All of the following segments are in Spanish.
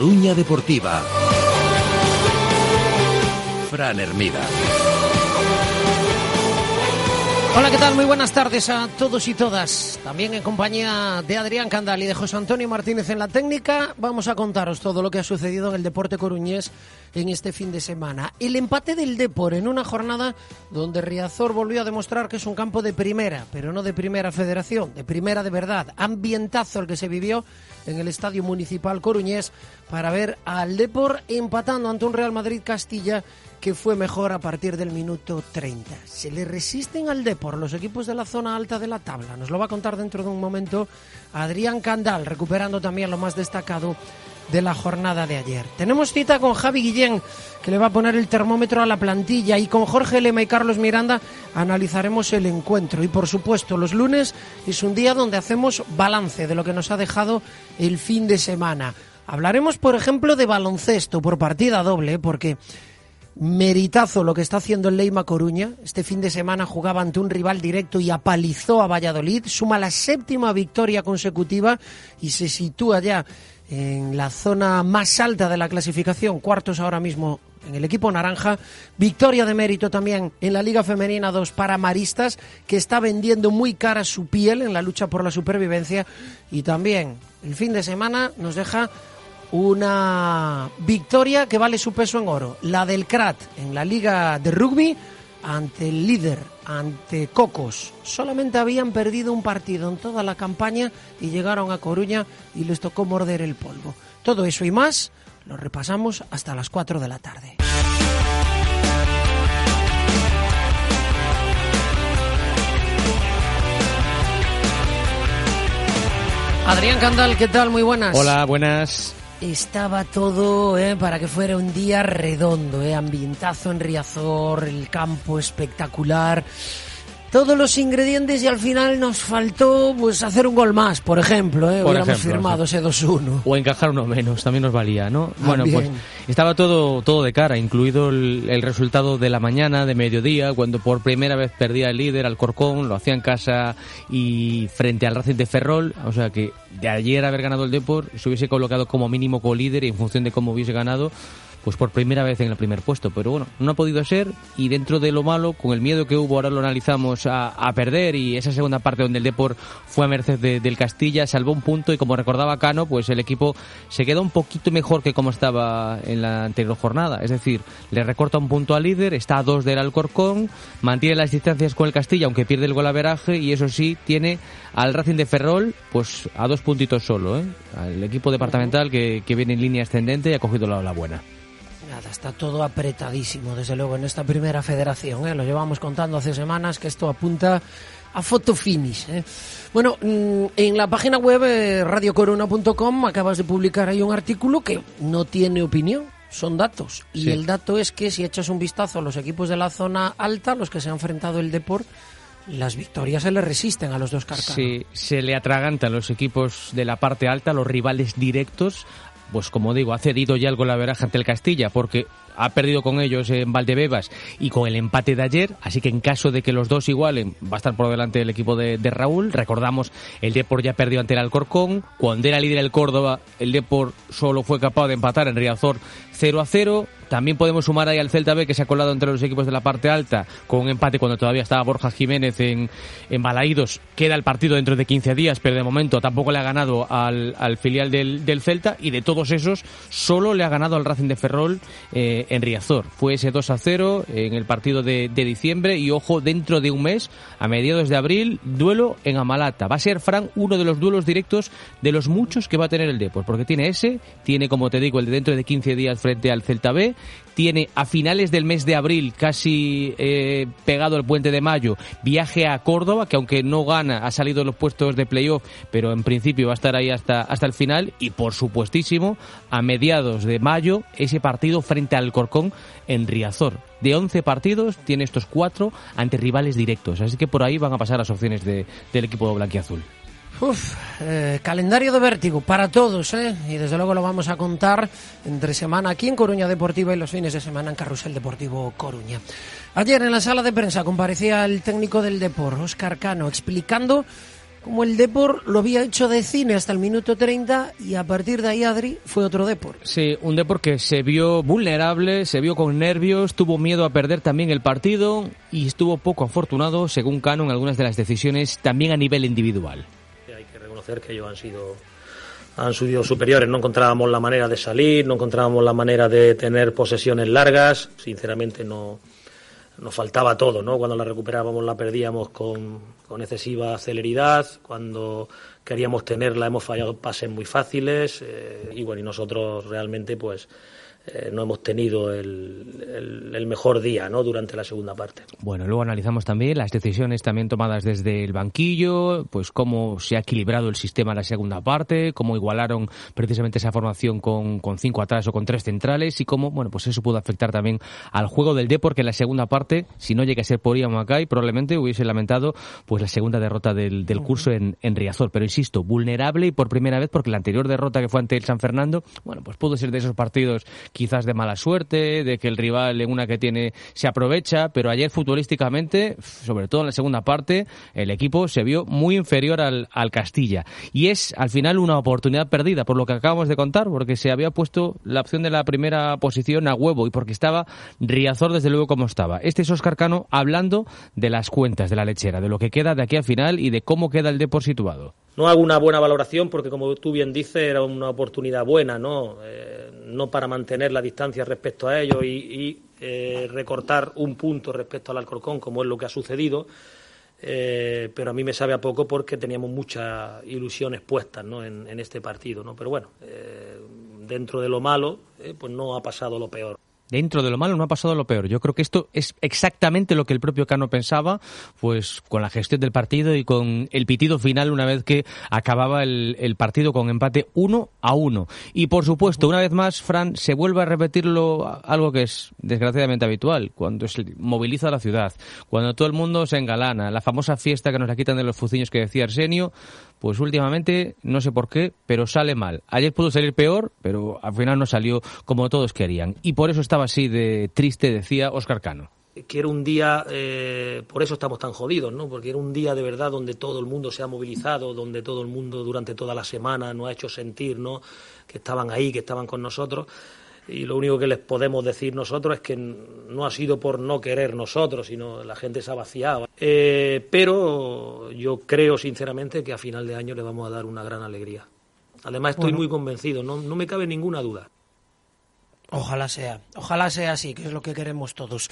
Coruña Deportiva. Fran Hermida. Hola, ¿qué tal? Muy buenas tardes a todos y todas. También en compañía de Adrián Candal y de José Antonio Martínez en la técnica, vamos a contaros todo lo que ha sucedido en el deporte coruñés en este fin de semana. El empate del Depor en una jornada donde Riazor volvió a demostrar que es un campo de primera, pero no de primera federación, de primera de verdad. Ambientazo el que se vivió en el Estadio Municipal Coruñés para ver al Depor empatando ante un Real Madrid Castilla que fue mejor a partir del minuto 30. Se le resisten al Depor los equipos de la zona alta de la tabla. Nos lo va a contar dentro de un momento Adrián Candal, recuperando también lo más destacado de la jornada de ayer. Tenemos cita con Javi Guillén, que le va a poner el termómetro a la plantilla, y con Jorge Lema y Carlos Miranda analizaremos el encuentro. Y por supuesto, los lunes es un día donde hacemos balance de lo que nos ha dejado el fin de semana. Hablaremos, por ejemplo, de baloncesto por partida doble, porque meritazo lo que está haciendo el Leima Coruña. Este fin de semana jugaba ante un rival directo y apalizó a Valladolid. Suma la séptima victoria consecutiva y se sitúa ya en la zona más alta de la clasificación, cuartos ahora mismo en el equipo naranja. Victoria de mérito también en la Liga Femenina 2 para Maristas, que está vendiendo muy cara su piel en la lucha por la supervivencia. Y también el fin de semana nos deja una victoria que vale su peso en oro, la del CRAT en la Liga de Rugby ante el líder, ante Cocos. Solamente habían perdido un partido en toda la campaña y llegaron a Coruña y les tocó morder el polvo. Todo eso y más lo repasamos hasta las 4 de la tarde. Adrián Candal, ¿qué tal? Muy buenas. Hola, buenas estaba todo eh, para que fuera un día redondo, eh, ambientazo en Riazor, el campo espectacular todos los ingredientes y al final nos faltó pues hacer un gol más, por ejemplo, ¿eh? hubiéramos firmado ese 2-1. O encajar uno menos, también nos valía, ¿no? bueno, pues estaba todo, todo de cara, incluido el, resultado de la mañana, de mediodía, cuando por primera vez perdía el líder al Corcón, lo hacía en casa y frente al Racing de Ferrol, o sea que de ayer haber ganado el Depor se hubiese colocado como mínimo co-líder y en función de cómo hubiese ganado, pues por primera vez en el primer puesto. Pero bueno, no ha podido ser y dentro de lo malo, con el miedo que hubo, ahora lo analizamos a, perder y esa segunda parte donde el Depor fue a merced del Castilla, salvó un punto y como recordaba Cano, pues el equipo se queda un poquito mejor que como estaba en la anterior jornada. Es decir, le recorta un punto al líder, está a dos del Alcorcón, mantiene las distancias con el Castilla, aunque pierde el golaveraje y eso sí, tiene al Racing de Ferrol pues a dos puntitos solo, ¿eh? al equipo departamental que, viene en línea ascendente y ha cogido la, la buena está todo apretadísimo, desde luego, en esta primera federación. ¿eh? Lo llevamos contando hace semanas que esto apunta a foto finish. ¿eh? Bueno, mm, en la página web eh, radiocorona.com acabas de publicar ahí un artículo que no tiene opinión, son datos. Y el dato es que si echas un vistazo a los equipos de la zona alta, los que se han enfrentado el Deport, las victorias se le resisten a los dos carcanos. Sí, se le atragantan los equipos de la parte alta, los rivales directos pues como digo, ha cedido ya el golaveraje ante el Castilla porque ha perdido con ellos en Valdebebas y con el empate de ayer, así que en caso de que los dos igualen, va a estar por delante el equipo de, Raúl. Recordamos, el Depor ya perdió ante el Alcorcón, cuando era líder el Córdoba, el Depor solo fue capaz de empatar en Riazor 0 a 0. También podemos sumar ahí al Celta B que se ha colado entre los equipos de la parte alta con un empate cuando todavía estaba Borja Jiménez en, en Balaídos. Queda el partido dentro de 15 días, pero de momento tampoco le ha ganado al, al filial del, del, Celta y de todos esos solo le ha ganado al Racing de Ferrol eh, en Riazor. Fue ese 2 a 0 en el partido de, de diciembre y ojo, dentro de un mes, a mediados de abril, duelo en Amalata. Va a ser, Fran, uno de los duelos directos de los muchos que va a tener el Depor, porque tiene ese, tiene, como te digo, el de dentro de 15 días frente al Celta B tiene a finales del mes de abril, casi eh, pegado al puente de mayo, viaje a Córdoba, que aunque no gana, ha salido de los puestos de playoff, pero en principio va a estar ahí hasta, hasta el final. Y por supuestísimo, a mediados de mayo, ese partido frente al Corcón en Riazor. De 11 partidos, tiene estos cuatro ante rivales directos. Así que por ahí van a pasar las opciones de, del equipo blanquiazul. Uf, eh, calendario de vértigo para todos, ¿eh? Y desde luego lo vamos a contar entre semana aquí en Coruña Deportiva y los fines de semana en Carrusel Deportivo Coruña. Ayer en la sala de prensa comparecía el técnico del Depor, Oscar Cano, explicando cómo el Depor lo había hecho de cine hasta el minuto 30 y a partir de ahí, Adri, fue otro Depor. Sí, un Depor que se vio vulnerable, se vio con nervios, tuvo miedo a perder también el partido y estuvo poco afortunado, según Cano, en algunas de las decisiones también a nivel individual que ellos han sido han sido superiores. No encontrábamos la manera de salir, no encontrábamos la manera de tener posesiones largas. Sinceramente, no nos faltaba todo, ¿no? Cuando la recuperábamos la perdíamos con, con excesiva celeridad. Cuando queríamos tenerla hemos fallado pases muy fáciles. Eh, y bueno, y nosotros realmente, pues eh, no hemos tenido el, el, mejor día ¿no? durante la segunda parte. Bueno, luego analizamos también las decisiones también tomadas desde el banquillo, pues cómo se ha equilibrado el sistema en la segunda parte, cómo igualaron precisamente esa formación con, con cinco atrás o con tres centrales y cómo, bueno, pues eso pudo afectar también al juego del Depor, que en la segunda parte, si no llega a ser por Ian Macay, probablemente hubiese lamentado pues la segunda derrota del, del curso en, en Riazor. Pero insisto, vulnerable y por primera vez porque la anterior derrota que fue ante el San Fernando, bueno, pues pudo ser de esos partidos quizás de mala suerte, de que el rival en una que tiene se aprovecha, pero ayer futbolísticamente, sobre todo en la segunda parte, el equipo se vio muy inferior al, al Castilla. Y es al final una oportunidad perdida, por lo que acabamos de contar, porque se había puesto la opción de la primera posición a huevo y porque estaba Riazor desde luego como estaba. Este es Oscar Cano hablando de las cuentas de la lechera, de lo que queda de aquí al final y de cómo queda el Depor situado no hago una buena valoración porque, como tú bien dices, era una oportunidad buena, ¿no? Eh, no para mantener la distancia respecto a ellos y, eh, recortar un punto respecto al Alcorcón, como es lo que ha sucedido. Eh, pero a mí me sabe a poco porque teníamos muchas ilusiones puestas ¿no? en, este partido, ¿no? Pero bueno, dentro de lo malo, pues no ha pasado lo peor dentro de lo malo no ha pasado lo peor. Yo creo que esto es exactamente lo que el propio Cano pensaba, pues con la gestión del partido y con el pitido final una vez que acababa el, partido con empate uno a uno. Y por supuesto, una vez más, Fran, se vuelve a repetirlo algo que es desgraciadamente habitual, cuando se moviliza la ciudad, cuando todo el mundo se engalana, la famosa fiesta que nos la quitan de los fuciños que decía Arsenio, pues últimamente, no sé por qué, pero sale mal. Ayer pudo salir peor, pero al final no salió como todos querían. Y por eso estaba así de triste, decía Oscar Cano que era un día, eh, por eso estamos tan jodidos, ¿no? Porque era un día de verdad donde todo el mundo se ha movilizado, donde todo el mundo durante toda la semana nos ha hecho sentir, ¿no? Que estaban ahí, que estaban con nosotros y lo único que les podemos decir nosotros es que no ha sido por no querer nosotros, sino la gente se ha vaciado. Eh, pero yo creo sinceramente que a final de año le vamos a dar una gran alegría. Además estoy muy convencido, no, no me cabe ninguna duda. Ojalá sea, ojalá sea así, que es lo que queremos todos.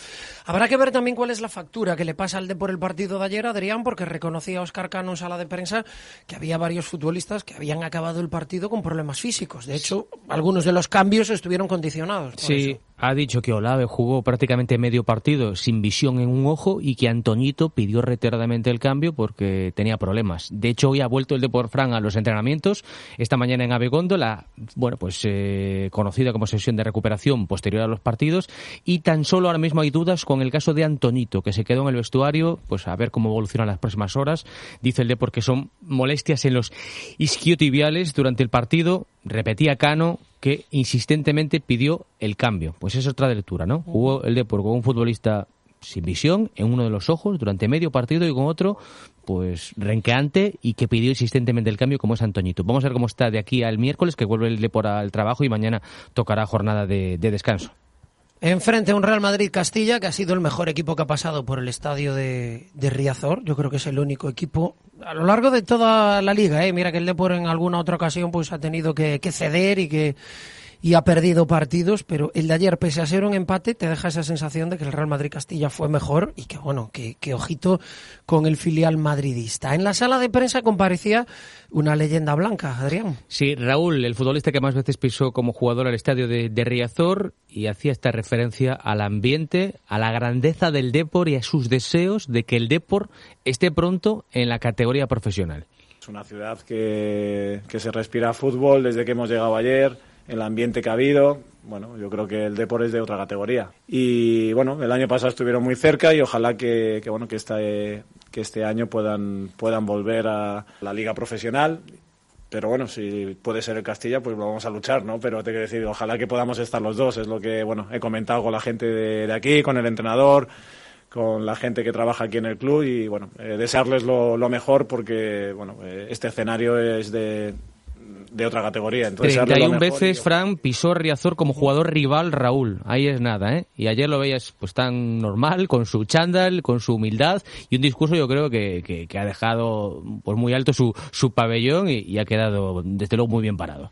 Habrá que ver también cuál es la factura que le pasa al de por el partido de ayer, Adrián, porque reconocía a Oscar Cano en sala de prensa que había varios futbolistas que habían acabado el partido con problemas físicos. De hecho, algunos de los cambios estuvieron condicionados. sí, ha dicho que Olave jugó prácticamente medio partido sin visión en un ojo y que Antoñito pidió reiteradamente el cambio porque tenía problemas. De hecho, hoy ha vuelto el de por Fran a los entrenamientos. Esta mañana en Abegondo, la bueno, pues eh, conocida como sesión de recuperación posterior a los partidos. Y tan solo ahora mismo hay dudas con el caso de Antoñito, que se quedó en el vestuario, pues a ver cómo evolucionan las próximas horas. Dice el de porque son molestias en los isquiotibiales durante el partido. Repetía Cano que insistentemente pidió el cambio. Pues es otra lectura, ¿no? Jugó el Depor con un futbolista sin visión en uno de los ojos durante medio partido y con otro pues renqueante y que pidió insistentemente el cambio como es Antoñito. Vamos a ver cómo está de aquí al miércoles que vuelve el Depor al trabajo y mañana tocará jornada de, de descanso. Enfrente a un Real Madrid-Castilla que ha sido el mejor equipo que ha pasado por el estadio de, de, Riazor. Yo creo que es el único equipo a lo largo de toda la liga. ¿eh? Mira que el Depor en alguna otra ocasión pues ha tenido que, que ceder y que y ha perdido partidos, pero el de ayer, pese a ser un empate, te deja esa sensación de que el Real Madrid Castilla fue mejor y que, bueno, que, que ojito con el filial madridista. En la sala de prensa comparecía una leyenda blanca, Adrián. Sí, Raúl, el futbolista que más veces pisó como jugador al estadio de, de Riazor y hacía esta referencia al ambiente, a la grandeza del Depor y a sus deseos de que el Depor esté pronto en la categoría profesional. Es una ciudad que, que se respira fútbol desde que hemos llegado ayer, el ambiente que ha habido. Bueno, yo creo que el Depor es de otra categoría. Y bueno, el año pasado estuvieron muy cerca y ojalá que, bueno, que este, que este año puedan, puedan volver a la liga profesional pero bueno, si puede ser el Castilla, pues vamos a luchar, ¿no? Pero te quiero decir, ojalá que podamos estar los dos, es lo que, bueno, he comentado con la gente de, aquí, con el entrenador, con la gente que trabaja aquí en el club y, bueno, eh, desearles lo, lo, mejor porque, bueno, eh, este escenario es de, de otra categoría. Entonces, 31 veces Fran pisó Riazor como jugador rival Raúl. Ahí es nada, ¿eh? Y ayer lo veías pues tan normal, con su chándal, con su humildad y un discurso yo creo que, que, que ha dejado pues muy alto su, su pabellón y, y ha quedado desde luego muy bien parado.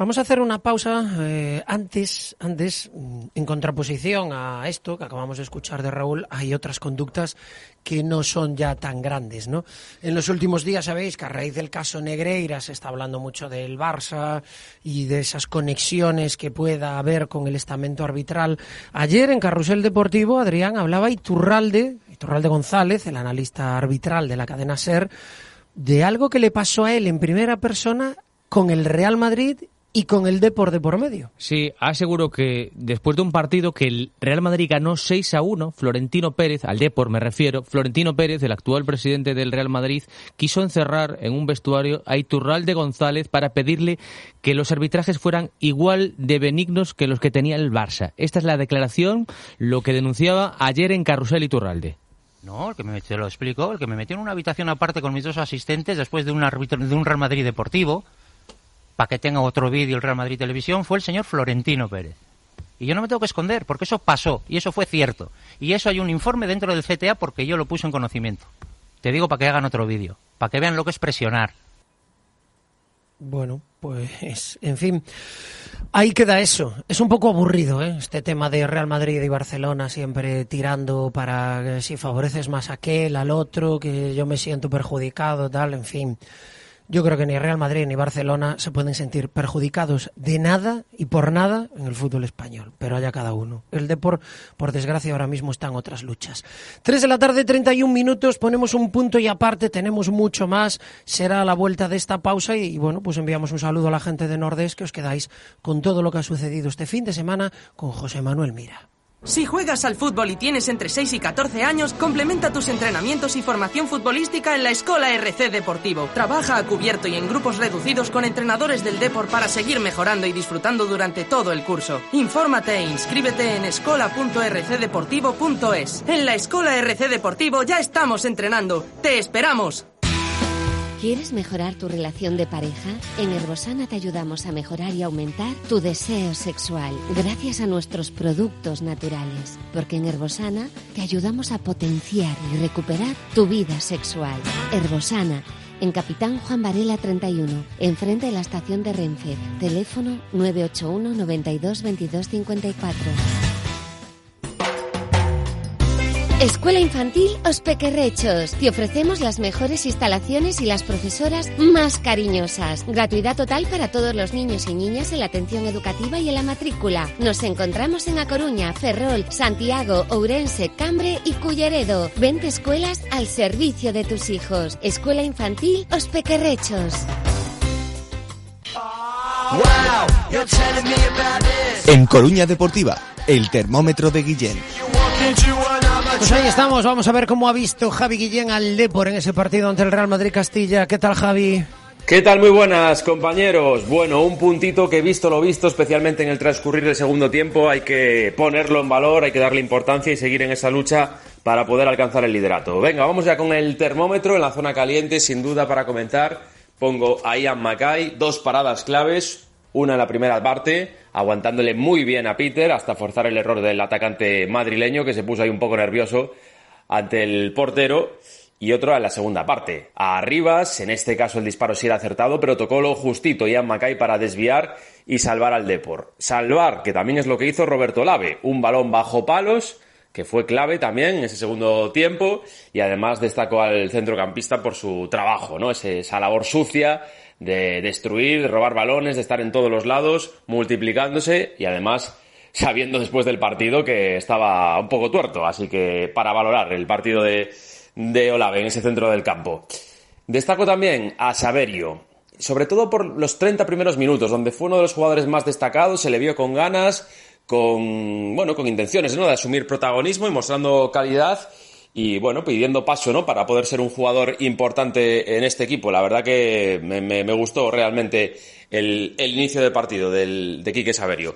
Vamos a hacer una pausa eh, antes, antes, en contraposición a esto que acabamos de escuchar de Raúl, hay otras conductas que no son ya tan grandes, ¿no? En los últimos días sabéis que a raíz del caso Negreira se está hablando mucho del Barça y de esas conexiones que pueda haber con el estamento arbitral. Ayer en Carrusel Deportivo, Adrián hablaba Iturralde, Iturralde González, el analista arbitral de la cadena SER, de algo que le pasó a él en primera persona con el Real Madrid y con el Depor de por medio. Sí, aseguro que después de un partido que el Real Madrid ganó 6 a 1, Florentino Pérez, al Depor me refiero, Florentino Pérez, el actual presidente del Real Madrid, quiso encerrar en un vestuario a Iturralde González para pedirle que los arbitrajes fueran igual de benignos que los que tenía el Barça. Esta es la declaración, lo que denunciaba ayer en Carrusel Iturralde. No, el que me, te lo explico, el que me metió en una habitación aparte con mis dos asistentes después de un, árbitro, de un Real Madrid deportivo, para que tenga otro vídeo el Real Madrid Televisión, fue el señor Florentino Pérez. Y yo no me tengo que esconder, porque eso pasó, y eso fue cierto. Y eso hay un informe dentro del CTA porque yo lo puse en conocimiento. Te digo para que hagan otro vídeo, para que vean lo que es presionar. Bueno, pues, en fin, ahí queda eso. Es un poco aburrido, ¿eh? Este tema de Real Madrid y Barcelona siempre tirando para que si favoreces más a aquel, al otro, que yo me siento perjudicado, tal, en fin. Yo creo que ni Real Madrid ni Barcelona se pueden sentir perjudicados de nada y por nada en el fútbol español, pero haya cada uno. El Depor, por desgracia, ahora mismo está en otras luchas. Tres de la tarde, 31 minutos, ponemos un punto y aparte, tenemos mucho más. Será la vuelta de esta pausa y, bueno, pues enviamos un saludo a la gente de Nordés que os quedáis con todo lo que ha sucedido este fin de semana con José Manuel Mira. Si juegas al fútbol y tienes entre 6 y 14 años, complementa tus entrenamientos y formación futbolística en la Escola RC Deportivo. Trabaja a cubierto y en grupos reducidos con entrenadores del Depor para seguir mejorando y disfrutando durante todo el curso. Infórmate e inscríbete en escola.rcdeportivo.es. En la Escola RC Deportivo ya estamos entrenando. ¡Te esperamos! ¿Quieres mejorar tu relación de pareja? En Herbosana te ayudamos a mejorar y aumentar tu deseo sexual gracias a nuestros productos naturales. Porque en Herbosana te ayudamos a potenciar y recuperar tu vida sexual. Herbosana, en Capitán Juan Varela 31, enfrente de la estación de Renfe. Teléfono 981 92 22 54. Escuela Infantil Os Pequerrechos. Te ofrecemos las mejores instalaciones y las profesoras más cariñosas. Gratuidad total para todos los niños y niñas en la atención educativa y en la matrícula. Nos encontramos en A Coruña, Ferrol, Santiago, Ourense, Cambre y Culleredo. Vente escuelas al servicio de tus hijos. Escuela Infantil Os Pequerrechos. En Coruña Deportiva, el termómetro de Guillén. Pues ahí estamos, vamos a ver cómo ha visto Javi Guillén al Depor en ese partido ante el Real Madrid Castilla. ¿Qué tal, Javi? ¿Qué tal? Muy buenas, compañeros. Bueno, un puntito que he visto lo visto, especialmente en el transcurrir del segundo tiempo, hay que ponerlo en valor, hay que darle importancia y seguir en esa lucha para poder alcanzar el liderato. Venga, vamos ya con el termómetro en la zona caliente, sin duda para comentar. Pongo a Ian Mackay, dos paradas claves, una en la primera parte, aguantándole muy bien a Peter hasta forzar el error del atacante madrileño que se puso ahí un poco nervioso ante el portero. y otro en la segunda parte. A Arribas, en este caso el disparo sí era acertado, pero tocó lo justito Ian Mackay para desviar y salvar al Depor. Salvar, que también es lo que hizo Roberto Lave, un balón bajo palos, que fue clave también en ese segundo tiempo, y además destacó al centrocampista por su trabajo, ¿no? esa labor sucia de destruir, de robar balones, de estar en todos los lados, multiplicándose y además sabiendo después del partido que estaba un poco tuerto. Así que para valorar el partido de, de Olave en ese centro del campo. Destaco también a Saverio, sobre todo por los 30 primeros minutos, donde fue uno de los jugadores más destacados, se le vio con ganas, con, bueno, con intenciones, ¿no? De asumir protagonismo y mostrando calidad y, bueno, pidiendo paso, ¿no? Para poder ser un jugador importante en este equipo. La verdad que me, gustó realmente el, inicio del partido del, de Quique Saverio.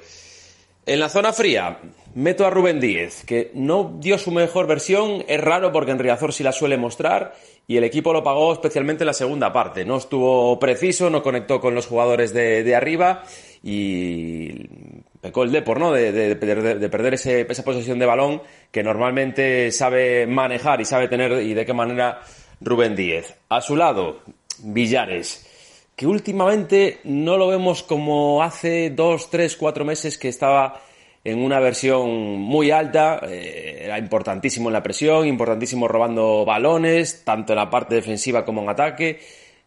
En la zona fría, meto a Rubén Díez, que no dio su mejor versión, es raro porque en Riazor sí la suele mostrar y el equipo lo pagó especialmente en la segunda parte. No estuvo preciso, no conectó con los jugadores de, arriba y pecó el Depor, ¿no? De, perder esa posesión de balón que normalmente sabe manejar y sabe tener y de qué manera Rubén Díez. A su lado, Villares que últimamente no lo vemos como hace dos, tres, cuatro meses que estaba en una versión muy alta, eh, era importantísimo en la presión, importantísimo robando balones, tanto en la parte defensiva como en ataque.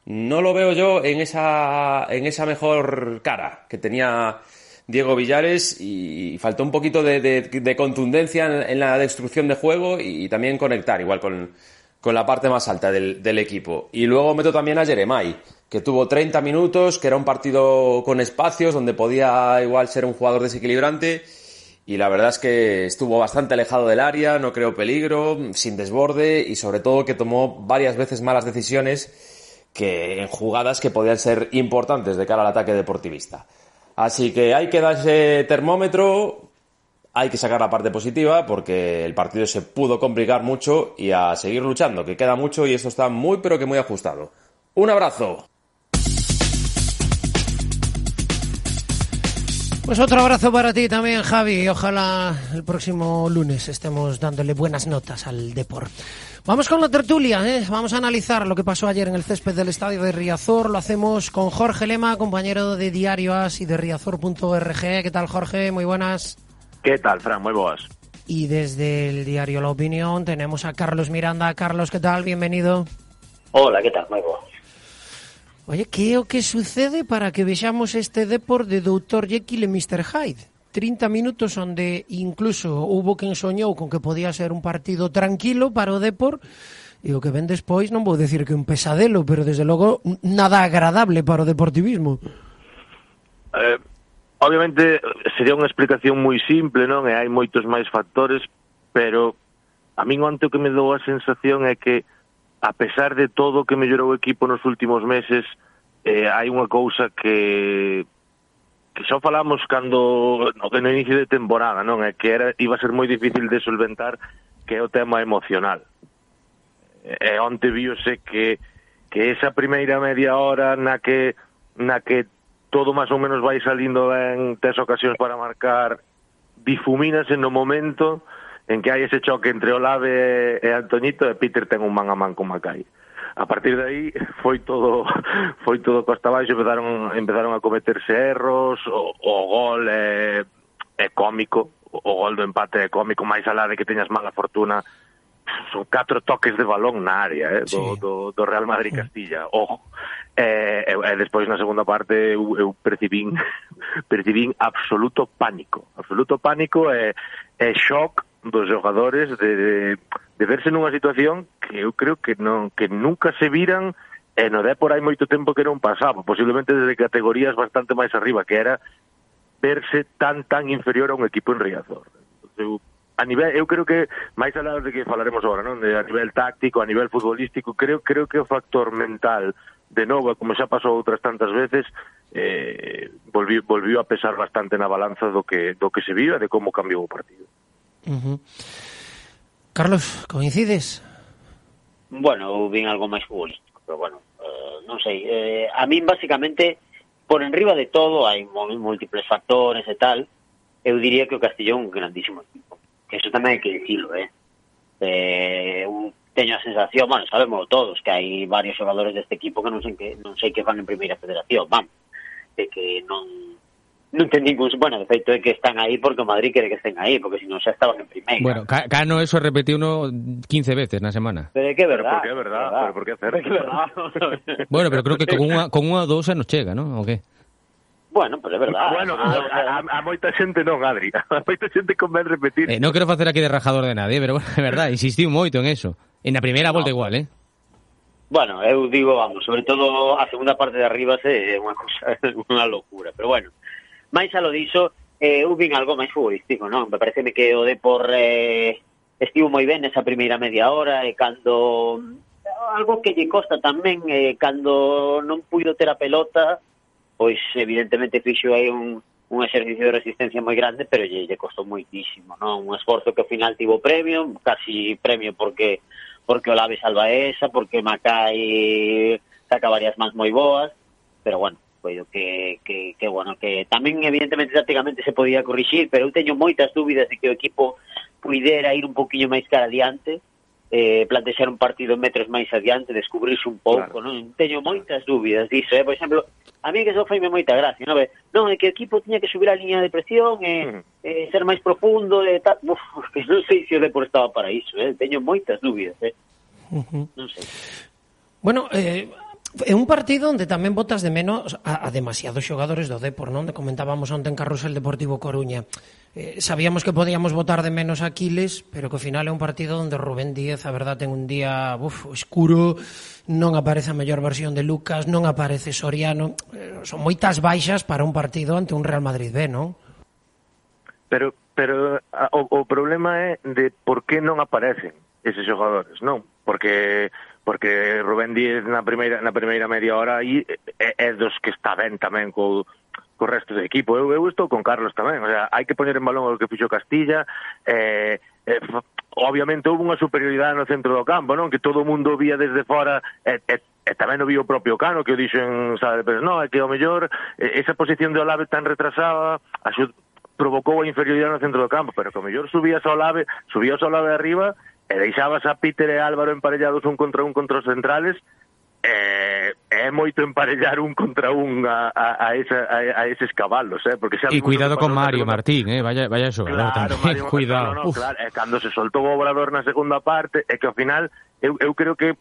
No lo veo yo en esa, en esa mejor cara que tenía Diego Villares y faltó un poquito de, contundencia en, la destrucción de juego y, también conectar igual con, con la parte más alta del, del, equipo. Y luego meto también a Jeremai que tuvo 30 minutos, que era un partido con espacios, donde podía igual ser un jugador desequilibrante. Y la verdad es que estuvo bastante alejado del área, no creó peligro, sin desborde y sobre todo que tomó varias veces malas decisiones que en jugadas que podían ser importantes de cara al ataque deportivista. Así que hay que dar ese termómetro, hay que sacar la parte positiva porque el partido se pudo complicar mucho y a seguir luchando, que queda mucho y esto está muy pero que muy ajustado. Un abrazo. Pues otro abrazo para ti también, Javi. Ojalá el próximo lunes estemos dándole buenas notas al deporte. Vamos con la tertulia, ¿eh? vamos a analizar lo que pasó ayer en el césped del estadio de Riazor. Lo hacemos con Jorge Lema, compañero de Diario As y de Riazor.org. ¿Qué tal, Jorge? Muy buenas. ¿Qué tal, Fran? Muy buenas. Y desde el diario La Opinión tenemos a Carlos Miranda. Carlos, ¿qué tal? Bienvenido. Hola, ¿qué tal? Muy buenas. Oye, que é o que sucede para que vexamos este depor de Dr. Jekyll e Mr. Hyde? 30 minutos onde incluso hubo quen soñou con que podía ser un partido tranquilo para o Depor e o que ven despois non vou decir que un pesadelo, pero desde logo nada agradable para o deportivismo. Eh, obviamente sería unha explicación moi simple, non? E hai moitos máis factores, pero a min onte o que me dou a sensación é que a pesar de todo que mellorou o equipo nos últimos meses, eh, hai unha cousa que que xa falamos cando no, no inicio de temporada, non? É que era, iba a ser moi difícil de solventar que é o tema emocional. E onte viose que que esa primeira media hora na que na que todo máis ou menos vai salindo ben, tes ocasións para marcar, difumínase no momento en que hai ese choque entre Olave e Antoñito e Peter ten un man a man con Macai. A partir de aí foi todo foi todo costa abaixo, empezaron empezaron a cometerse erros, o, o gol é, é cómico, o gol do empate é cómico, máis alá de que teñas mala fortuna, son catro toques de balón na área eh, do, sí. do, do Real Madrid Castilla ojo e, e, e despois na segunda parte eu, eu percibín percibín absoluto pánico absoluto pánico e, e shock dos xogadores de, de, de verse nunha situación que eu creo que non que nunca se viran e no Depor hai moito tempo que non pasaba, posiblemente desde categorías bastante máis arriba, que era verse tan tan inferior a un equipo en Riazor. Entón, eu, a nivel, eu creo que máis alá de que falaremos agora, non? De, a nivel táctico, a nivel futbolístico, creo creo que o factor mental de novo, como xa pasou outras tantas veces, eh, volviu, volviu a pesar bastante na balanza do que do que se viu e de como cambiou o partido. Uh -huh. Carlos, coincides? Bueno, eu vin algo máis futbolístico, pero bueno, eh, non sei. Eh, a min, basicamente, por enriba de todo, hai múltiples factores e tal, eu diría que o Castellón é un grandísimo equipo. Que eso tamén hai que dicilo, eh? eh un, teño a sensación, bueno, sabemos todos que hai varios xogadores deste equipo que non sei que non sei que van en primeira federación, vamos, de que non non ten ningún, bueno, de feito é que están aí porque o Madrid quere que estén aí, porque si non xa estaban en primeira. Bueno, Ca- Cano eso repetiu uno 15 veces na semana. Pero é que é verdad. Pero por que é verdad, pero por que é certo. Verdad. Bueno, pero creo que con unha, con unha ou dous nos chega, ¿no? O qué? bueno, pero é verdad. Bueno, a, a, a moita xente non, Adri. A moita xente convén repetir. Eh, non quero facer aquí de rajador de nadie, pero bueno, é verdad, insistiu moito en eso. En a primeira volta igual, eh? Bueno, eu digo, vamos, sobre todo a segunda parte de arriba é unha cousa, unha locura, pero bueno. Mais lo diso, eh, eu vin algo máis futbolístico, non? Me pareceme que o Depor eh, estivo moi ben esa primeira media hora e cando mm. algo que lle costa tamén eh, cando non puido ter a pelota pois evidentemente fixo aí un, un exercicio de resistencia moi grande pero lle, lle costou moitísimo non? un esforzo que ao final tivo premio casi premio porque porque Olave salva esa porque Macai saca varias máis moi boas pero bueno, coido que, que, que, bueno, que tamén evidentemente tácticamente se podía corrixir, pero eu teño moitas dúbidas de que o equipo puidera ir un poquinho máis cara adiante, eh, plantexar un partido metros máis adiante, descubrirse un pouco, claro. non? Teño moitas dúbidas disso, eh? por exemplo, a mí que eso foi moita gracia, non? Non, é que o equipo tiña que subir a liña de presión, e, eh, uh -huh. eh, ser máis profundo, e eh, tal, uf, que non sei se o Depor estaba para iso, eh? teño moitas dúbidas, eh? Uh -huh. Non sei. Bueno, eh, É un partido onde tamén botas de menos a, a demasiados xogadores do Depor, non? De comentábamos onte en Carrusel Deportivo Coruña. Eh, sabíamos que podíamos botar de menos a Aquiles, pero que ao final é un partido onde Rubén Díez, a verdad, ten un día uf, escuro, non aparece a mellor versión de Lucas, non aparece Soriano. Eh, son moitas baixas para un partido ante un Real Madrid B, non? Pero, pero a, o, o problema é de por que non aparecen eses xogadores, non? Porque porque Rubén Díez na primeira na primeira media hora aí é, é dos que está ben tamén co co resto do equipo. Eu, eu estou con Carlos tamén, o sea, hai que poñer en balón o que fixo Castilla, eh, eh obviamente houve unha superioridade no centro do campo, non? Que todo o mundo vía desde fora e, eh, e, eh, e tamén o vio o propio Cano que o dixo en sabe, pero non, é que o mellor esa posición de Olave tan retrasada, axud, provocou a inferioridade no centro do campo, pero que o mellor subía ao Olave, subía ao Olave arriba e deixabas a Peter e Álvaro emparellados un contra un contra os centrales eh, é moito emparellar un contra un a, a, a, esa, a, a eses cabalos, eh, porque xa E cuidado con Mario segunda... Martín, eh, vaya vaya xogador claro, tamén, Mario, cuidado. No, no, claro, eh, cando se soltou o Obrador na segunda parte, é que ao final eu, eu creo que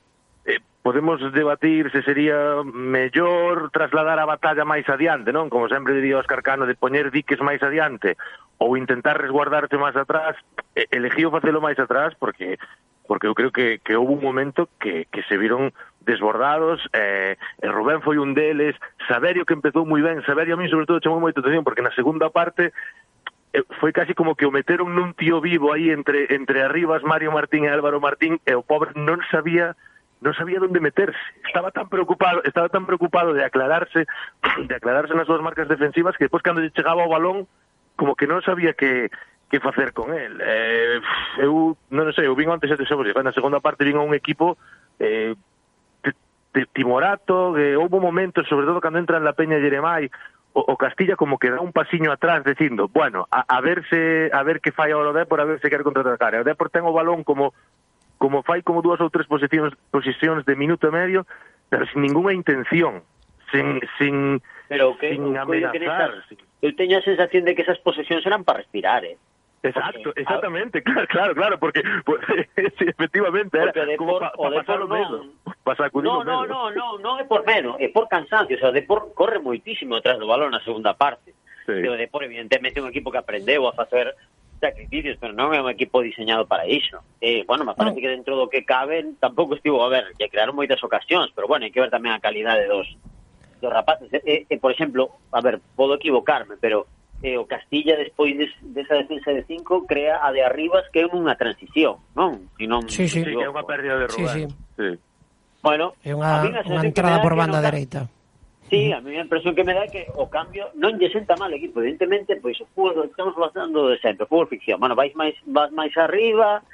podemos debatir se sería mellor trasladar a batalla máis adiante, non? Como sempre diría Óscar Cano, de poñer diques máis adiante ou intentar resguardarte máis atrás, elegío facelo máis atrás porque porque eu creo que, que houve un momento que, que se viron desbordados, eh, e Rubén foi un deles, Saberio que empezou moi ben, Saberio a mí sobre todo chamou moita atención porque na segunda parte eh, foi casi como que o meteron nun tío vivo aí entre entre Arribas, Mario Martín e Álvaro Martín e o pobre non sabía non sabía onde meterse. Estaba tan preocupado, estaba tan preocupado de aclararse, de aclararse nas súas marcas defensivas que depois cando lle chegaba o balón como que non sabía que que facer con el. Eh, eu non sei, eu vin antes sete xogos, na segunda parte vin a un equipo eh, de, timorato, que houve momentos, sobre todo cando entra en la Peña Jeremai, o, o Castilla como que dá un pasiño atrás dicindo, bueno, a, a ver se a ver que fai o Depor, a ver se quer contraatacar. O Depor ten o balón como como fai como dúas ou tres posicións posicións de minuto e medio, pero sin ninguna intención, sin sin pero que, sin amenazar. Que eu teño a sensación de que esas posesións eran para respirar, eh. Exacto, porque, exactamente, claro, claro, claro, porque pues, sí, efectivamente era como pa, pa, o pasar para sacudir no. No, no, no, non é por menos, é por cansancio, o sea, o Depor corre moitísimo atrás do balón na segunda parte. Sí. O Depor evidentemente é un equipo que aprendeu a facer sacrificios, pero non é un equipo diseñado para iso. Eh, bueno, me parece no. que dentro do que cabe tampouco estivo a ver, que crearon moitas ocasións, pero bueno, hai que ver tamén a calidade dos, dos rapaces. Eh, eh, eh por exemplo, a ver, podo equivocarme, pero eh, o Castilla despois des, desa defensa de cinco crea a de Arribas que é unha transición, non? Si non sí, sí. sí, que é unha pérdida de Rubén. Sí, sí. sí. Bueno, é unha, unha entrada por banda no, dereita. Sí, a mí a impresión que me dá é que o cambio non lle senta mal equipo, evidentemente, pois o fútbol estamos falando de sempre, o fútbol ficción. Bueno, vais máis vas máis arriba,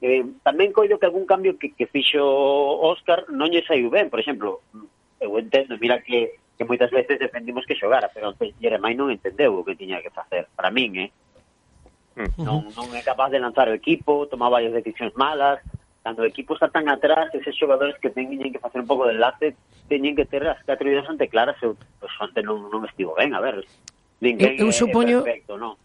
eh, tamén coido que algún cambio que, que fixo Óscar non lle saiu ben, por exemplo, eu entendo, mira que que moitas veces defendimos que xogara, pero Jeremai non entendeu o que tiña que facer, para min, eh? Non, non é capaz de lanzar o equipo, tomaba varias decisións malas, cando o equipo está tan atrás, eses xogadores que teñen que facer un pouco de enlace, teñen que ter as catro ideas ante claras, eu pois, pues, ante non, non estivo ben, a ver, ninguén eu, eu supoño... perfecto, non?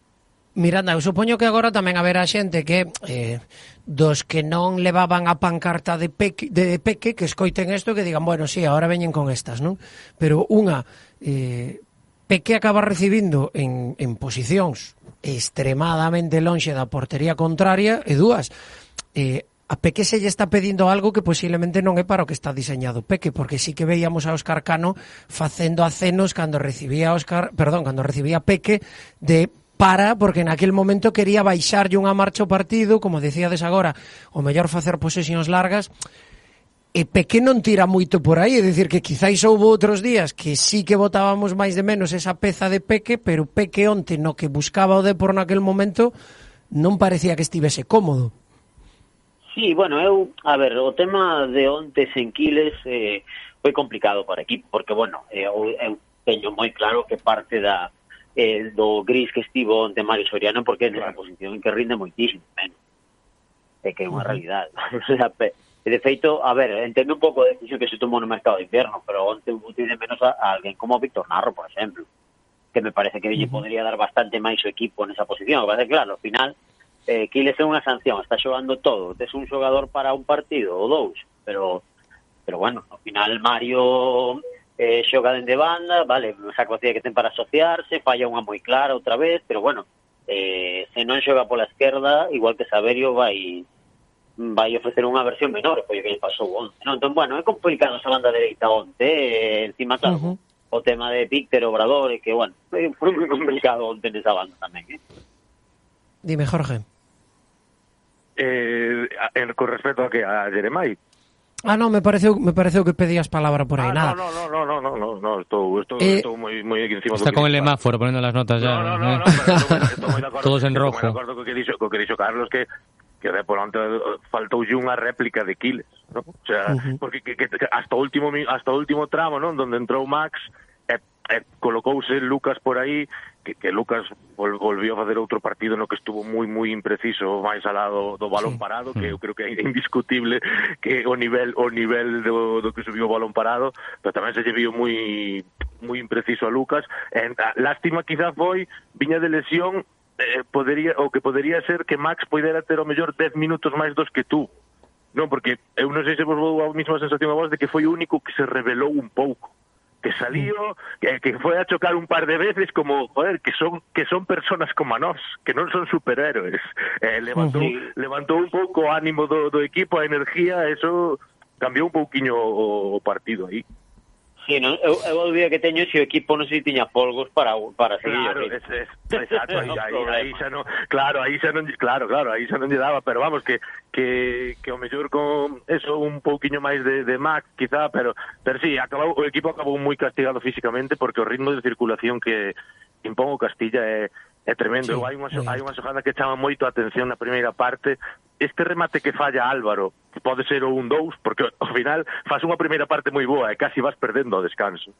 Miranda, eu supoño que agora tamén haberá xente que eh, dos que non levaban a pancarta de peque, de, de peque que escoiten isto que digan, bueno, sí, agora veñen con estas, non? Pero unha eh, peque acaba recibindo en, en posicións extremadamente lonxe da portería contraria e dúas eh, a Peque se lle está pedindo algo que posiblemente non é para o que está diseñado Peque, porque sí que veíamos a Óscar Cano facendo acenos cando recibía Óscar, perdón, cando recibía Peque de para, porque naquel momento quería baixarlle unha marcha o partido, como decíades agora, o mellor facer posesións largas, e Peque non tira moito por aí, é dicir que quizáis houve outros días que sí que votábamos máis de menos esa peza de Peque, pero Peque onte no que buscaba o Depor naquel momento non parecía que estivese cómodo. Sí, bueno, eu, a ver, o tema de ontes en Quiles eh, foi complicado para aquí, porque, bueno, eh, eu, eu teño moi claro que parte da eh, do gris que estivo onte Mario Soriano, porque é claro. nesa posición que rinde moitísimo, menos. É que é unha realidade. de feito, a ver, entendo un pouco a decisión que se tomou no mercado de inverno, pero onte botei de menos a, a alguén como Víctor Narro, por exemplo, que me parece que lle podría dar bastante máis o equipo nesa posición. Que claro, ao final, eh, Quiles é unha sanción, está xogando todo, tes un xogador para un partido ou dous, pero pero bueno, ao final Mario eh, xoga dende banda, vale, esa capacidade que ten para asociarse, falla unha moi clara outra vez, pero bueno, eh, se non xoga pola esquerda, igual que Saberio vai vai ofrecer unha versión menor, pois que lle pasou onte. Non? Entón, bueno, é complicado esa banda dereita onte, eh, encima claro, uh -huh. o tema de Víctor Obrador, e que, bueno, foi moi complicado onte nesa banda tamén, eh? Dime, Jorge eh, el, con respecto a que a Jeremai. Ah, no, me pareceu, me pareceu que pedías palabra por aí, ah, nada. No, no, no, no, no, no, no, estou, estou, eh, estou moi, moi encima Está con el semáforo ponendo las notas ya. No, no, no, eh. no, pero estou, estou moi de acordo. Todos en rojo. Estou moi de acordo co que dixo, co que dixo Carlos que que de pronto eh, faltoulle unha réplica de Quiles, ¿no? O sea, uh -huh. porque que, que, hasta o último hasta o último tramo, non, donde entrou Max eh, eh, e, e colocouse Lucas por aí que, que Lucas volvió a facer outro partido no que estuvo moi moi impreciso máis al do, do balón sí. parado que mm. eu creo que é indiscutible que o nivel o nivel do, do que subiu o balón parado pero tamén se lle viu moi moi impreciso a Lucas. En, a, lástima quizás foi viña de lesión eh, podería o que podería ser que Max poidera ter o mellor 10 minutos máis dos que tú. Non, porque eu non sei se vos vou a mesma sensación a vos de que foi o único que se revelou un pouco que salió, que, que foi a chocar un par de veces como, joder, que son que son personas como a nós, que non son superhéroes. Eh, levantou sí. levantou un pouco o ánimo do, do equipo, a energía, eso cambiou un pouquiño o, o partido aí. Sí, non? Eu, eu a dúbida que teño se o equipo non se tiña polgos para para seguir. Claro, es, es, exacto, aí, aí, aí xa non, claro, aí xa non, claro, claro, aí xa non lle daba, pero vamos que que que o mellor con eso un pouquiño máis de de Max, quizá, pero pero sí, acabou o equipo acabou moi castigado físicamente porque o ritmo de circulación que impón o Castilla é eh, É tremendo, sí, hai unha hai unha xogada que chama moito a atención na primeira parte, este remate que falla Álvaro, que pode ser o 1-2, porque ao final faz unha primeira parte moi boa e casi vas perdendo o descanso.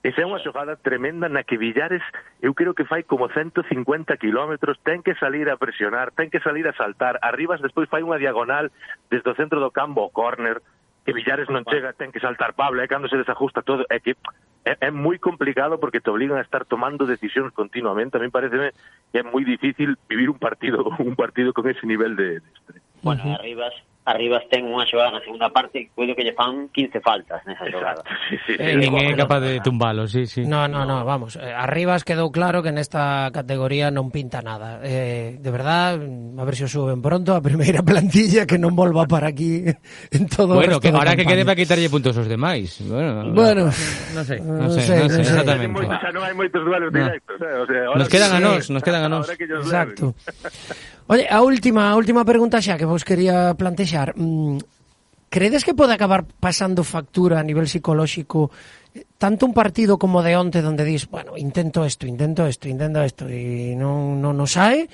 Esa é unha xogada tremenda na que Villares, eu creo que fai como 150 kilómetros, ten que salir a presionar, ten que salir a saltar, arribas despois fai unha diagonal desde o centro do campo ao córner, que Villares non chega, ten que saltar Pablo, e cando se desajusta todo, é que é moi complicado porque te obligan a estar tomando decisións continuamente, a mí parece que é moi difícil vivir un partido un partido con ese nivel de, de estrés. Bueno. Arribas, Arribas ten unha xogada na segunda parte coido que lle fan 15 faltas nesa xogada. Sí, sí, eh, é capaz de tumbalo, sí, sí. No, no, no, vamos. Eh, Arribas quedou claro que nesta categoría non pinta nada. Eh, de verdad, a ver se si o suben pronto a primeira plantilla que non volva para aquí en todo Bueno, que ahora que quede para quitarlle puntos aos demais. Bueno, bueno non sei, non sei, non sei, exactamente. Moitos, non hai moitos duelos no. directos, eh? o sea, ahora nos quedan sí. a nós, nos quedan a nós. Que Exacto. Oye, a última, a última pregunta xa que vos quería plantexar rematar, mm, credes que pode acabar pasando factura a nivel psicolóxico tanto un partido como de onte donde dis, bueno, intento isto, intento isto, intento isto e non, non nos sae,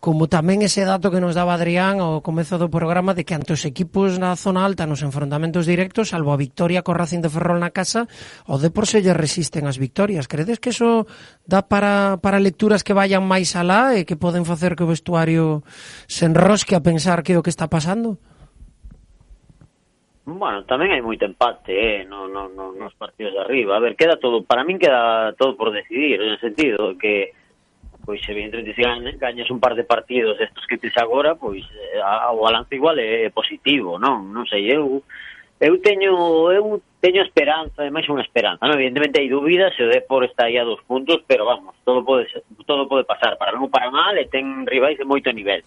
como tamén ese dato que nos daba Adrián ao comezo do programa de que ante os equipos na zona alta nos enfrontamentos directos, salvo a victoria co Racing de Ferrol na casa, o Depor se lle resisten as victorias. Credes que eso dá para, para lecturas que vayan máis alá e que poden facer que o vestuario se enrosque a pensar que é o que está pasando? Bueno, tamén hai moito empate eh, no, no, no, nos partidos de arriba. A ver, queda todo, para min queda todo por decidir, en el sentido que pois evidentemente se gañas, gañas un par de partidos estos que tes agora, pois eh, a, o balance igual é positivo, non? Non sei, eu eu teño eu teño esperanza, é máis unha esperanza, non? Evidentemente hai dúbidas, se o Depor está aí a dos puntos, pero vamos, todo pode todo pode pasar, para non para mal e ten rivais de moito nivel.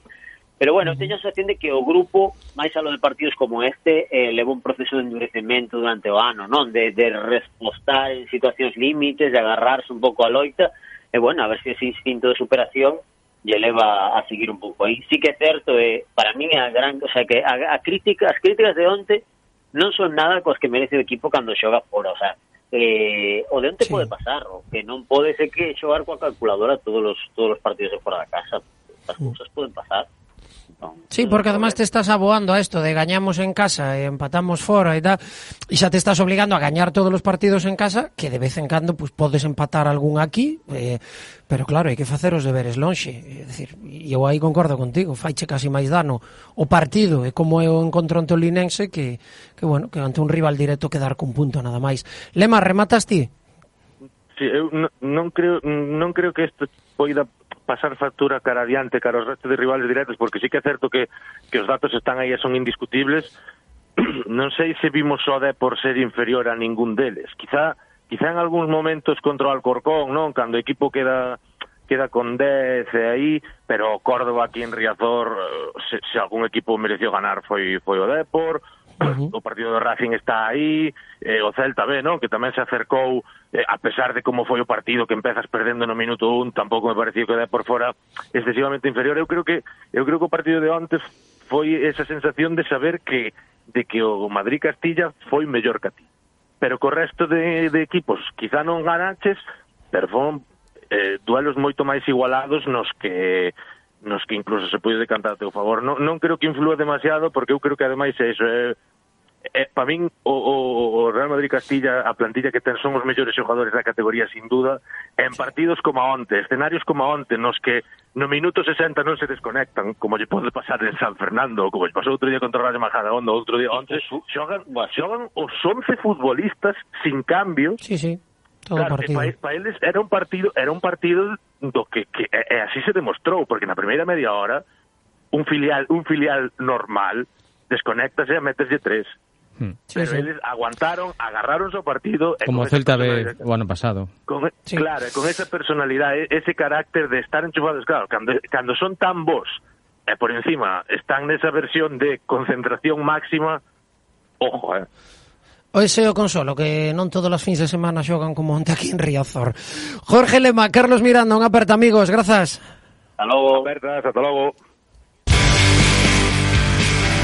Pero bueno, teño a sensación de que o grupo, máis alo de partidos como este, eh, leva un proceso de endurecemento durante o ano, non? De, de respostar en situacións límites, de agarrarse un pouco a loita, e bueno, a ver se si ese instinto de superación lle leva a seguir un pouco aí. Sí que é certo, eh, para mí a gran, o sea, que a, a crítica, as críticas de onte non son nada coas que merece o equipo cando xoga fora, o sea, eh, o de onte sí. pode pasar, o que non pode ser que xogar coa calculadora todos os, todos os partidos de fora da casa, as cousas poden pasar. Sí, porque además te estás aboando a esto de gañamos en casa e empatamos fora e tal, e xa te estás obligando a gañar todos os partidos en casa, que de vez en cando pues, podes empatar algún aquí, eh, pero claro, hai que facer os deberes lonxe. É dicir, eu aí concordo contigo, faiche casi máis dano o partido e como é o encontro ante o Linense que, que bueno, que ante un rival directo quedar cun punto nada máis. Lema, rematas ti? Sí, eu non creo non creo que isto poida pasar factura cara adiante, cara os restos de rivales directos, porque sí que é certo que, que os datos están aí e son indiscutibles, non sei se vimos o de por ser inferior a ningún deles. Quizá, quizá en algúns momentos contra o Alcorcón, non? Cando o equipo queda queda con 10 e aí, pero Córdoba aquí en Riazor, eh, se, se algún equipo mereció ganar foi foi o Depor, uh -huh. o partido do Racing está aí, eh, o Celta B, non? que tamén se acercou, eh, a pesar de como foi o partido que empezas perdendo no minuto 1, tampouco me pareció que da por fora excesivamente inferior. Eu creo que eu creo que o partido de antes foi esa sensación de saber que de que o Madrid Castilla foi mellor que a ti. Pero co resto de, de equipos, quizá non ganaches, pero foron eh, duelos moito máis igualados nos que nos que incluso se pode decantar a teu favor. Non, non creo que influa demasiado, porque eu creo que ademais é iso, é, eh, para min o, o, o Real Madrid Castilla a plantilla que ten son os mellores xogadores da categoría sin duda en partidos como onte, escenarios como onte nos que no minuto 60 non se desconectan como lle pode pasar en San Fernando como lle pasou outro día contra o Rayo Majadahonda outro día onte, xogan, xogan os 11 futbolistas sin cambio sí, sí. Todo claro, partido. Para, para eles era un partido, era un partido do que, que e, así se demostrou, porque na primeira media hora un filial, un filial normal desconectase e meteslle tres. Hmm. Pero sí, sí. eles aguantaron, agarraron o partido como Celta B o ano pasado. Con, sí. Claro, con esa personalidade, ese carácter de estar enchufados, claro, cando, cando son tan vos e por encima están nesa versión de concentración máxima, ojo, eh. Ese o consolo, que non todos os fins de semana xogan como onte aquí en Riazor. Jorge Lema, Carlos Miranda, un aperta amigos, grazas. Hasta logo. Apertas, hasta logo.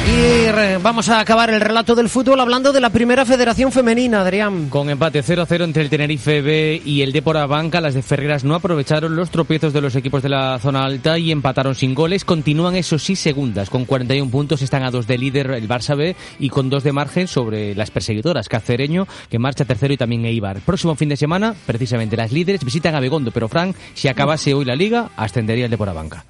Y vamos a acabar el relato del fútbol hablando de la primera federación femenina, Adrián. Con empate 0-0 entre el Tenerife B y el Depora Banca, las de Ferreras no aprovecharon los tropiezos de los equipos de la zona alta y empataron sin goles. Continúan, eso sí, segundas. Con 41 puntos están a dos de líder el Barça B y con dos de margen sobre las perseguidoras, Cacereño, que marcha tercero y también Eibar. Próximo fin de semana, precisamente las líderes visitan a Begondo, pero Frank, si acabase hoy la liga, ascendería el Depora Banca.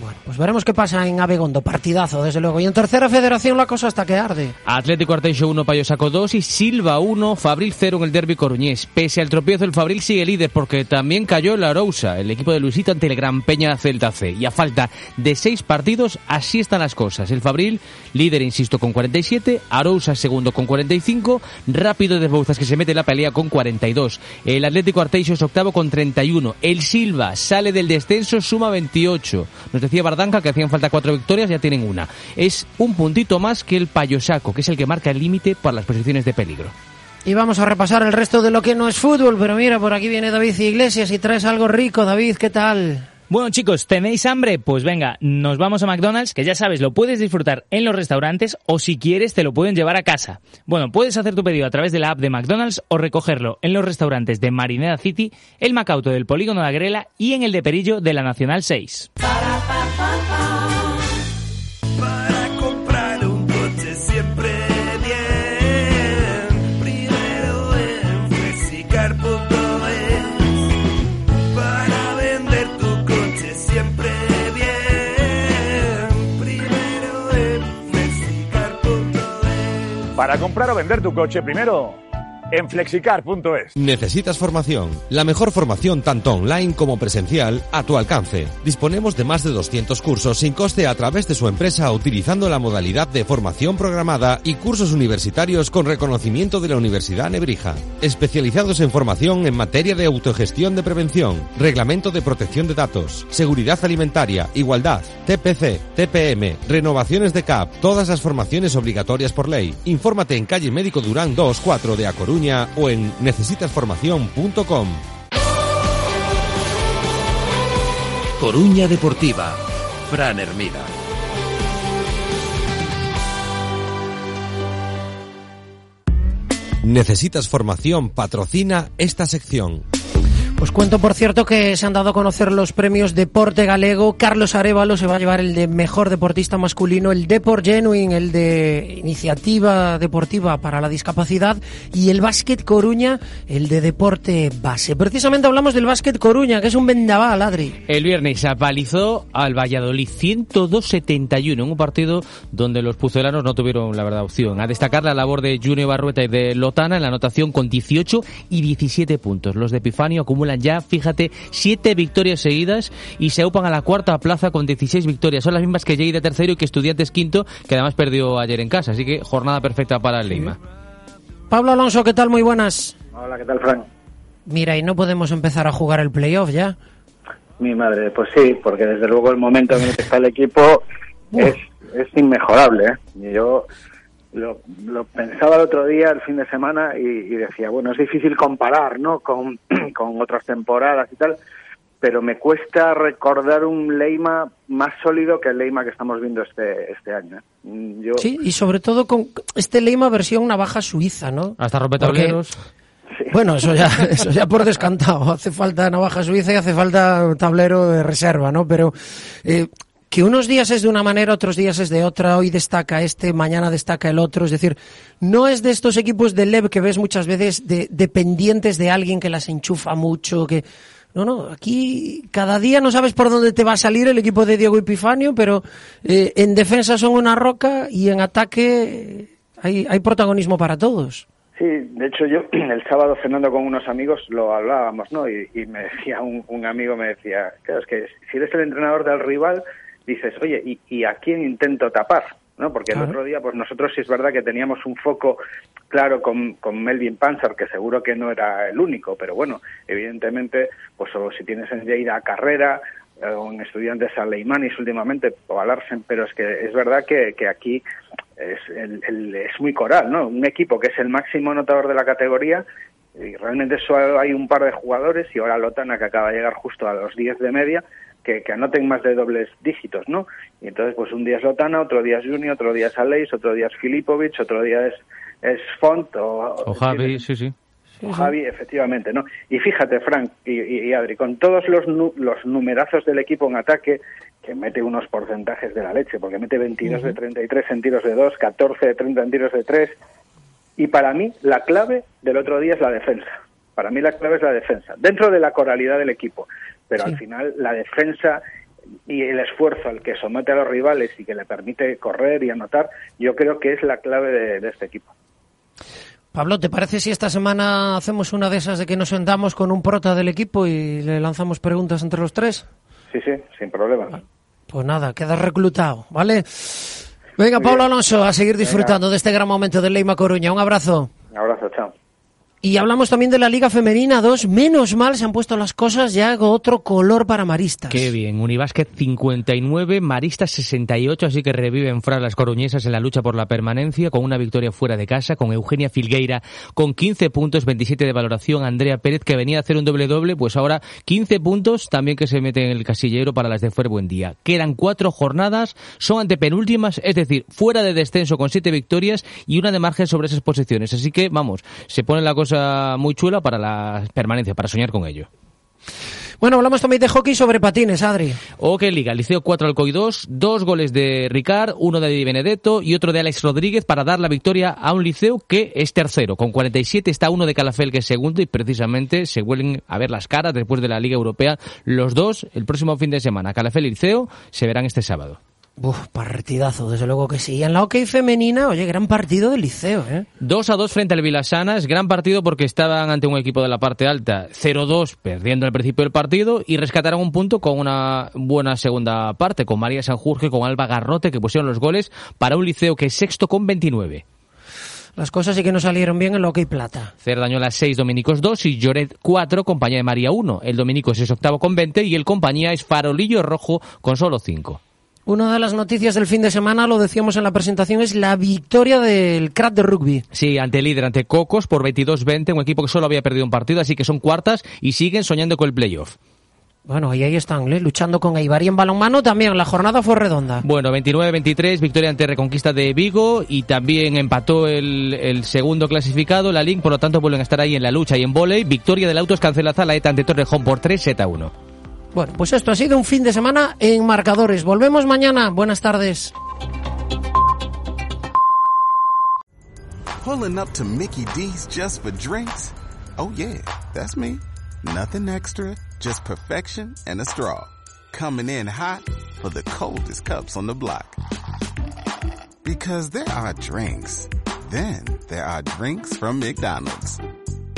Bueno, pues veremos qué pasa en Abegondo. Partidazo, desde luego. Y en tercera federación la cosa hasta que arde. Atlético Arteixo 1, Payo Saco 2 y Silva 1, Fabril 0 en el derby coruñés. Pese al tropiezo, el Fabril sigue líder porque también cayó la Arousa, el equipo de Luisito ante el Gran Peña Celta C. Y a falta de seis partidos, así están las cosas. El Fabril, líder, insisto, con 47, Arousa segundo con 45, Rápido de Bouzas que se mete en la pelea con 42. El Atlético Arteixo es octavo con 31. El Silva sale del descenso, suma 28. Nos decía Bardanca que hacían falta cuatro victorias, ya tienen una. Es un puntito más que el Payosaco, que es el que marca el límite para las posiciones de peligro. Y vamos a repasar el resto de lo que no es fútbol, pero mira, por aquí viene David Iglesias y traes algo rico. David, ¿qué tal? Bueno chicos, ¿tenéis hambre? Pues venga, nos vamos a McDonald's, que ya sabes, lo puedes disfrutar en los restaurantes o si quieres te lo pueden llevar a casa. Bueno, puedes hacer tu pedido a través de la app de McDonald's o recogerlo en los restaurantes de Marineda City, el Macauto del Polígono de Agrela y en el de Perillo de la Nacional 6. Para comprar o vender tu coche, primero en flexicar.es. ¿Necesitas formación? La mejor formación tanto online como presencial a tu alcance. Disponemos de más de 200 cursos sin coste a través de su empresa utilizando la modalidad de formación programada y cursos universitarios con reconocimiento de la Universidad Nebrija. Especializados en formación en materia de autogestión de prevención, reglamento de protección de datos, seguridad alimentaria, igualdad, TPC, TPM, renovaciones de CAP, todas las formaciones obligatorias por ley. Infórmate en calle Médico Durán 24 de A Coruña o en necesitasformación.com. Coruña Deportiva. Fran Hermida. Necesitas formación, patrocina esta sección. Os cuento, por cierto, que se han dado a conocer los premios Deporte Galego. Carlos Arevalo se va a llevar el de Mejor Deportista Masculino, el Deport Genuine, el de Iniciativa Deportiva para la Discapacidad y el Básquet Coruña, el de Deporte Base. Precisamente hablamos del Básquet Coruña, que es un vendaval, Adri. El viernes apalizó al Valladolid 102-71 en un partido donde los pucelanos no tuvieron, la verdad, opción. A destacar la labor de Junior Barrueta y de Lotana en la anotación con 18 y 17 puntos. Los de Epifanio acumulan ya, fíjate, siete victorias seguidas y se aupan a la cuarta plaza con 16 victorias. Son las mismas que Lleida tercero y que Estudiantes quinto, que además perdió ayer en casa. Así que jornada perfecta para el Lima. Pablo Alonso, ¿qué tal? Muy buenas. Hola, ¿qué tal, Frank? Mira, y no podemos empezar a jugar el playoff ya. Mi madre, pues sí, porque desde luego el momento en el que está el equipo es, es inmejorable. ¿eh? Y yo lo, lo, pensaba el otro día, el fin de semana, y, y decía, bueno, es difícil comparar, ¿no? Con, con, otras temporadas y tal, pero me cuesta recordar un Leima más sólido que el Leima que estamos viendo este, este año. ¿eh? Yo... Sí, y sobre todo con este Leima versión navaja suiza, ¿no? Hasta rompetableros. Sí. Bueno, eso ya, eso ya por descantado. Hace falta navaja suiza y hace falta tablero de reserva, ¿no? Pero eh, que unos días es de una manera, otros días es de otra, hoy destaca este, mañana destaca el otro, es decir, no es de estos equipos de LEV que ves muchas veces de, dependientes de alguien que las enchufa mucho, que... No, no, aquí cada día no sabes por dónde te va a salir el equipo de Diego Epifanio, pero eh, en defensa son una roca y en ataque hay, protagonismo para todos. Sí, de hecho yo el sábado cenando con unos amigos lo hablábamos, ¿no? Y, me decía un, amigo, me decía, es que si eres el entrenador del rival, dices, oye, ¿y, y a quién intento tapar? ¿no? Porque el otro día, pues nosotros sí es verdad que teníamos un foco claro con, con Melvin Panzer, que seguro que no era el único, pero bueno, evidentemente, pues o si tienes en Lleida a Carrera, eh, o en estudiantes a Leimanis últimamente, o a Larsen, pero es que es verdad que, que aquí es, el, el, es muy coral, ¿no? Un equipo que es el máximo anotador de la categoría, y realmente solo hay un par de jugadores, y ahora Lotana, que acaba de llegar justo a los 10 de media, que, que, anoten más de dobles dígitos, ¿no? Y entonces, pues un día es Lotana, otro día es Junior, otro día es Aleix, otro día es Filipovic, otro día es, es Font o... O Javi, sí, sí. O Javi, efectivamente, ¿no? Y fíjate, Frank y, y, y Adri, con todos los, nu los numerazos del equipo en ataque, que mete unos porcentajes de la leche, porque mete 22 uh -huh. de 33 en tiros de 2, 14 de 30 en tiros de 3, y para mí la clave del otro día es la defensa. Para mí la clave es la defensa, dentro de la coralidad del equipo pero sí. al final la defensa y el esfuerzo al que somete a los rivales y que le permite correr y anotar, yo creo que es la clave de, de este equipo. Pablo, ¿te parece si esta semana hacemos una de esas de que nos sentamos con un prota del equipo y le lanzamos preguntas entre los tres? Sí, sí, sin problema. Pues nada, quedas reclutado, ¿vale? Venga, Pablo. Alonso, a seguir disfrutando Venga. de este gran momento del Leima Coruña. Un abrazo. Un abrazo, chao. Y hablamos también de la Liga Femenina 2. Menos mal se han puesto las cosas ya otro color para Maristas. Qué bien. Unibásquet 59, Maristas 68, así que reviven Fran las coruñesas en la lucha por la permanencia con una victoria fuera de casa, con Eugenia Filgueira con 15 puntos, 27 de valoración, Andrea Pérez que venía a hacer un doble-doble, pues ahora 15 puntos también que se mete en el casillero para las de Fuer Buen Día. Quedan cuatro jornadas, son antepenúltimas, es decir, fuera de descenso con siete victorias y una de margen sobre esas posiciones. Así que, vamos, se pone la cosa muy chula para la permanencia, para soñar con ello. Bueno, hablamos también de hockey sobre patines, Adri. Ok, Liga, Liceo 4 Alcoy 2, dos goles de Ricard, uno de Di Benedetto y otro de Alex Rodríguez para dar la victoria a un Liceo que es tercero. Con 47 está uno de Calafel que es segundo y precisamente se vuelven a ver las caras después de la Liga Europea. Los dos, el próximo fin de semana, Calafel y Liceo, se verán este sábado. Uf, partidazo, desde luego que sí. Y en la hockey femenina, oye, gran partido del liceo, ¿eh? 2 a 2 frente al Vilasanas, gran partido porque estaban ante un equipo de la parte alta, 0-2 perdiendo al principio del partido y rescataron un punto con una buena segunda parte, con María Sanjurge, con Alba Garrote que pusieron los goles para un liceo que es sexto con 29. Las cosas sí que no salieron bien en el hockey plata. Cerdañola 6, Dominicos 2 y Lloret 4, compañía de María 1. El Dominicos es octavo con 20 y el compañía es Farolillo Rojo con solo 5. Una de las noticias del fin de semana, lo decíamos en la presentación, es la victoria del crack de rugby. Sí, ante el líder, ante Cocos por 22-20, un equipo que solo había perdido un partido, así que son cuartas y siguen soñando con el playoff. Bueno, y ahí están, ¿eh? luchando con Eibar y en balonmano también, la jornada fue redonda. Bueno, 29-23, victoria ante Reconquista de Vigo y también empató el, el segundo clasificado, la Link, por lo tanto vuelven a estar ahí en la lucha y en volei. Victoria del Autos cancela la ETA ante Torrejón por 3 7 1. Bueno, pues esto ha sido un fin de semana en marcadores. Volvemos mañana. Buenas tardes. Pulling up to Mickey D's just for drinks? Oh yeah, that's me. Nothing extra, just perfection and a straw. Coming in hot for the coldest cups on the block. Because there are drinks. Then there are drinks from McDonald's.